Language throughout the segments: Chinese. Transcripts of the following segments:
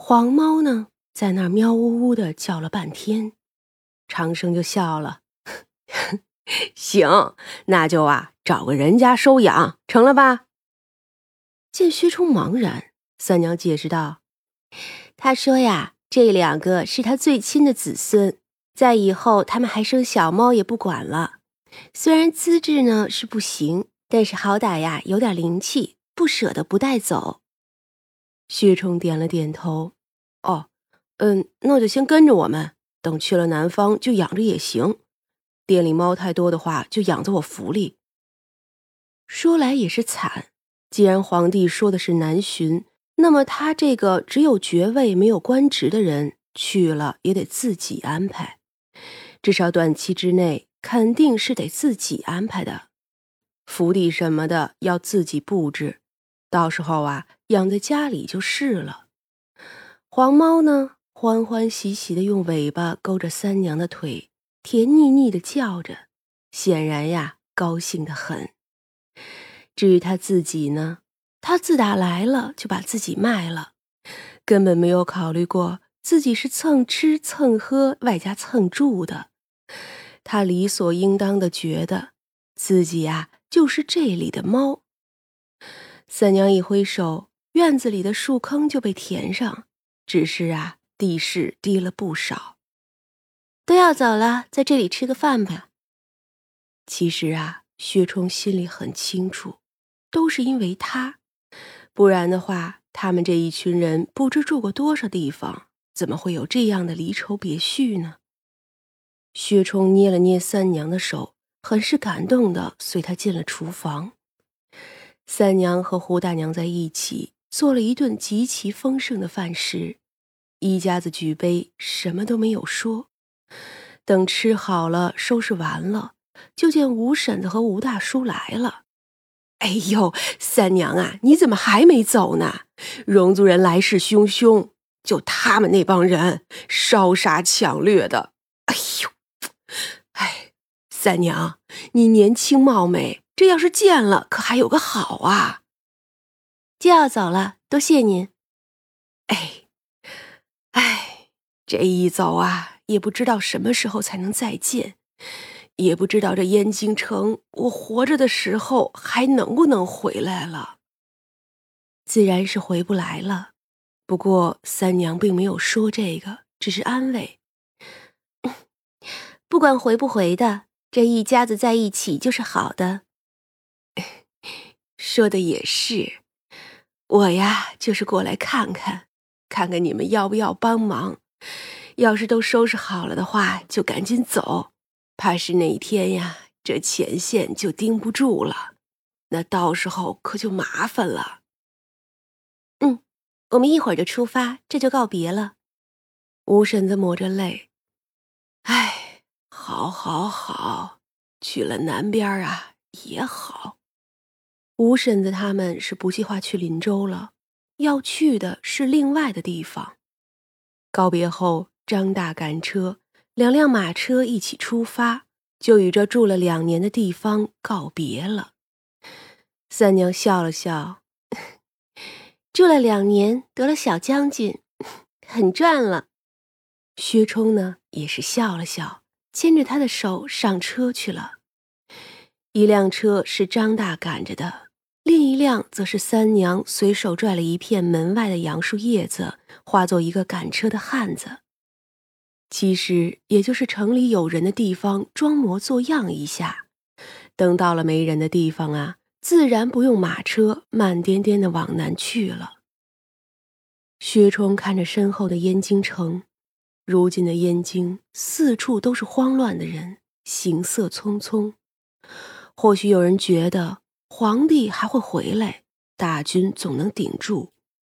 黄猫呢，在那儿喵呜呜的叫了半天，长生就笑了：“ 行，那就啊，找个人家收养，成了吧？”见薛冲茫然，三娘解释道：“他说呀，这两个是他最亲的子孙，在以后他们还生小猫也不管了。虽然资质呢是不行，但是好歹呀有点灵气，不舍得不带走。”薛冲点了点头：“哦，嗯，那就先跟着我们，等去了南方就养着也行。店里猫太多的话，就养在我府里。”说来也是惨，既然皇帝说的是南巡，那么他这个只有爵位没有官职的人去了也得自己安排，至少短期之内肯定是得自己安排的，府邸什么的要自己布置，到时候啊。养在家里就是了。黄猫呢，欢欢喜喜的用尾巴勾着三娘的腿，甜腻腻的叫着，显然呀，高兴的很。至于他自己呢，他自打来了就把自己卖了，根本没有考虑过自己是蹭吃蹭喝外加蹭住的。他理所应当的觉得自己呀，就是这里的猫。三娘一挥手。院子里的树坑就被填上，只是啊，地势低了不少。都要走了，在这里吃个饭吧。其实啊，薛冲心里很清楚，都是因为他，不然的话，他们这一群人不知住过多少地方，怎么会有这样的离愁别绪呢？薛冲捏了捏三娘的手，很是感动的随她进了厨房。三娘和胡大娘在一起。做了一顿极其丰盛的饭食，一家子举杯，什么都没有说。等吃好了，收拾完了，就见吴婶子和吴大叔来了。哎呦，三娘啊，你怎么还没走呢？容族人来势汹汹，就他们那帮人烧杀抢掠的。哎呦，哎，三娘，你年轻貌美，这要是见了，可还有个好啊。就要走了，多谢您。哎，哎，这一走啊，也不知道什么时候才能再见，也不知道这燕京城我活着的时候还能不能回来了。自然是回不来了。不过三娘并没有说这个，只是安慰：不管回不回的，这一家子在一起就是好的。说的也是。我呀，就是过来看看，看看你们要不要帮忙。要是都收拾好了的话，就赶紧走。怕是哪天呀，这前线就盯不住了，那到时候可就麻烦了。嗯，我们一会儿就出发，这就告别了。吴婶子抹着泪，哎，好，好，好，去了南边啊，也好。吴婶子他们是不计划去林州了，要去的是另外的地方。告别后，张大赶车，两辆马车一起出发，就与这住了两年的地方告别了。三娘笑了笑，住了两年，得了小将军，很赚了。薛冲呢，也是笑了笑，牵着他的手上车去了。一辆车是张大赶着的。亮则是三娘随手拽了一片门外的杨树叶子，化作一个赶车的汉子。其实也就是城里有人的地方装模作样一下，等到了没人的地方啊，自然不用马车，慢颠颠的往南去了。薛冲看着身后的燕京城，如今的燕京四处都是慌乱的人，行色匆匆。或许有人觉得。皇帝还会回来，大军总能顶住，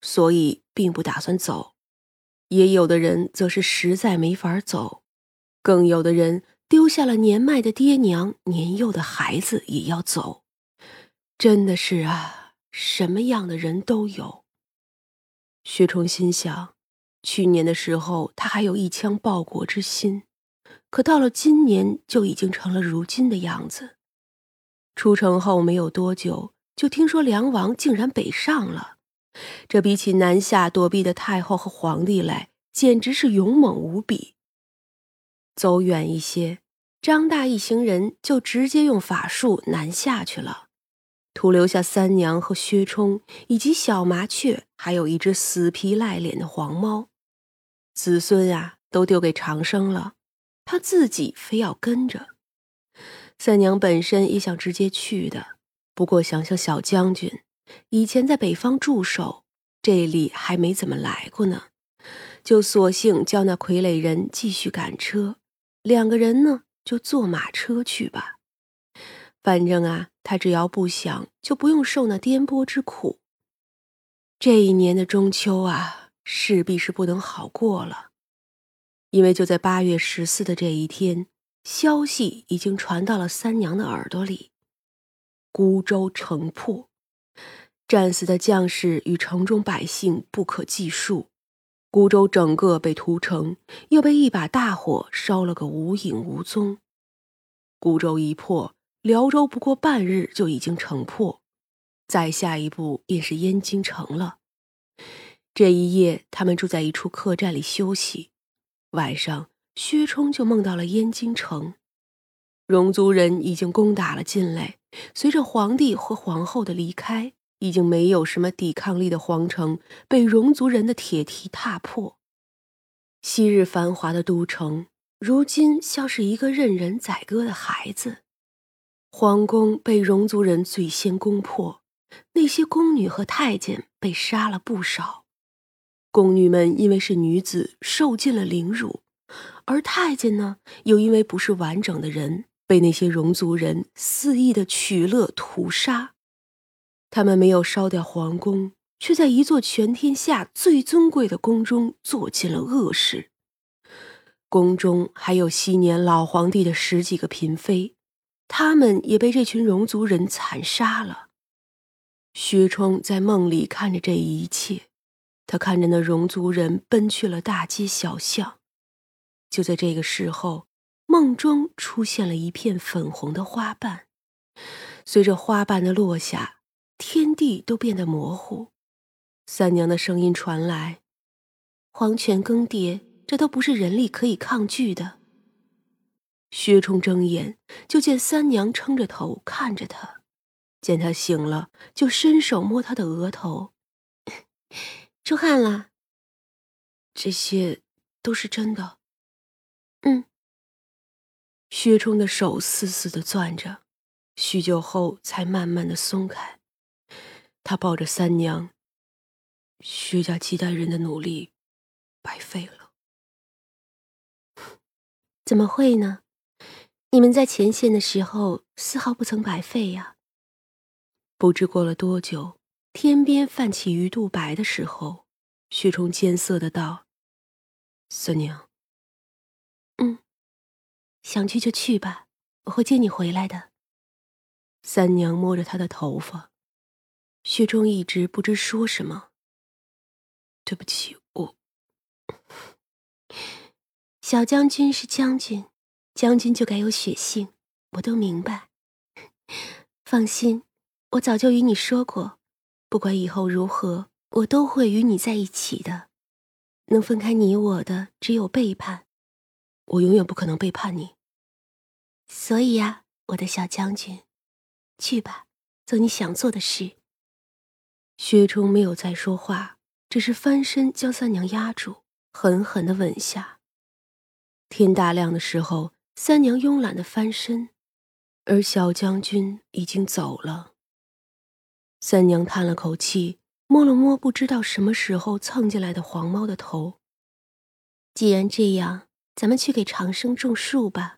所以并不打算走。也有的人则是实在没法走，更有的人丢下了年迈的爹娘、年幼的孩子也要走。真的是啊，什么样的人都有。薛冲心想，去年的时候他还有一腔报国之心，可到了今年就已经成了如今的样子。出城后没有多久，就听说梁王竟然北上了，这比起南下躲避的太后和皇帝来，简直是勇猛无比。走远一些，张大一行人就直接用法术南下去了，徒留下三娘和薛冲以及小麻雀，还有一只死皮赖脸的黄猫。子孙呀，都丢给长生了，他自己非要跟着。三娘本身也想直接去的，不过想想小将军以前在北方驻守，这里还没怎么来过呢，就索性叫那傀儡人继续赶车。两个人呢，就坐马车去吧。反正啊，他只要不想，就不用受那颠簸之苦。这一年的中秋啊，势必是不能好过了，因为就在八月十四的这一天，消息已经传到了三娘的耳朵里：孤州城破，战死的将士与城中百姓不可计数。孤州整个被屠城，又被一把大火烧了个无影无踪。孤州一破，辽州不过半日就已经城破，再下一步便是燕京城了。这一夜，他们住在一处客栈里休息。晚上，薛冲就梦到了燕京城，戎族人已经攻打了进来。随着皇帝和皇后的离开。已经没有什么抵抗力的皇城被戎族人的铁蹄踏破，昔日繁华的都城，如今像是一个任人宰割的孩子。皇宫被戎族人最先攻破，那些宫女和太监被杀了不少。宫女们因为是女子，受尽了凌辱；而太监呢，又因为不是完整的人，被那些戎族人肆意的取乐屠杀。他们没有烧掉皇宫，却在一座全天下最尊贵的宫中做尽了恶事。宫中还有昔年老皇帝的十几个嫔妃，他们也被这群戎族人残杀了。薛冲在梦里看着这一切，他看着那戎族人奔去了大街小巷。就在这个时候，梦中出现了一片粉红的花瓣，随着花瓣的落下。天地都变得模糊，三娘的声音传来：“黄泉更迭，这都不是人力可以抗拒的。”薛冲睁眼，就见三娘撑着头看着他，见他醒了，就伸手摸他的额头，出汗了。这些都是真的。薛冲的手死死的攥着，许久后才慢慢的松开。他抱着三娘，薛家几代人的努力白费了。怎么会呢？你们在前线的时候丝毫不曾白费呀。不知过了多久，天边泛起鱼肚白的时候，薛冲艰涩的道：“三娘，想去就去吧，我会接你回来的。”三娘摸着他的头发。薛冲一直不知说什么。对不起，我。小将军是将军，将军就该有血性，我都明白。放心，我早就与你说过，不管以后如何，我都会与你在一起的。能分开你我的，只有背叛。我永远不可能背叛你。所以呀，我的小将军，去吧，做你想做的事。薛冲没有再说话，只是翻身将三娘压住，狠狠的吻下。天大亮的时候，三娘慵懒的翻身，而小将军已经走了。三娘叹了口气，摸了摸不知道什么时候蹭进来的黄猫的头。既然这样，咱们去给长生种树吧。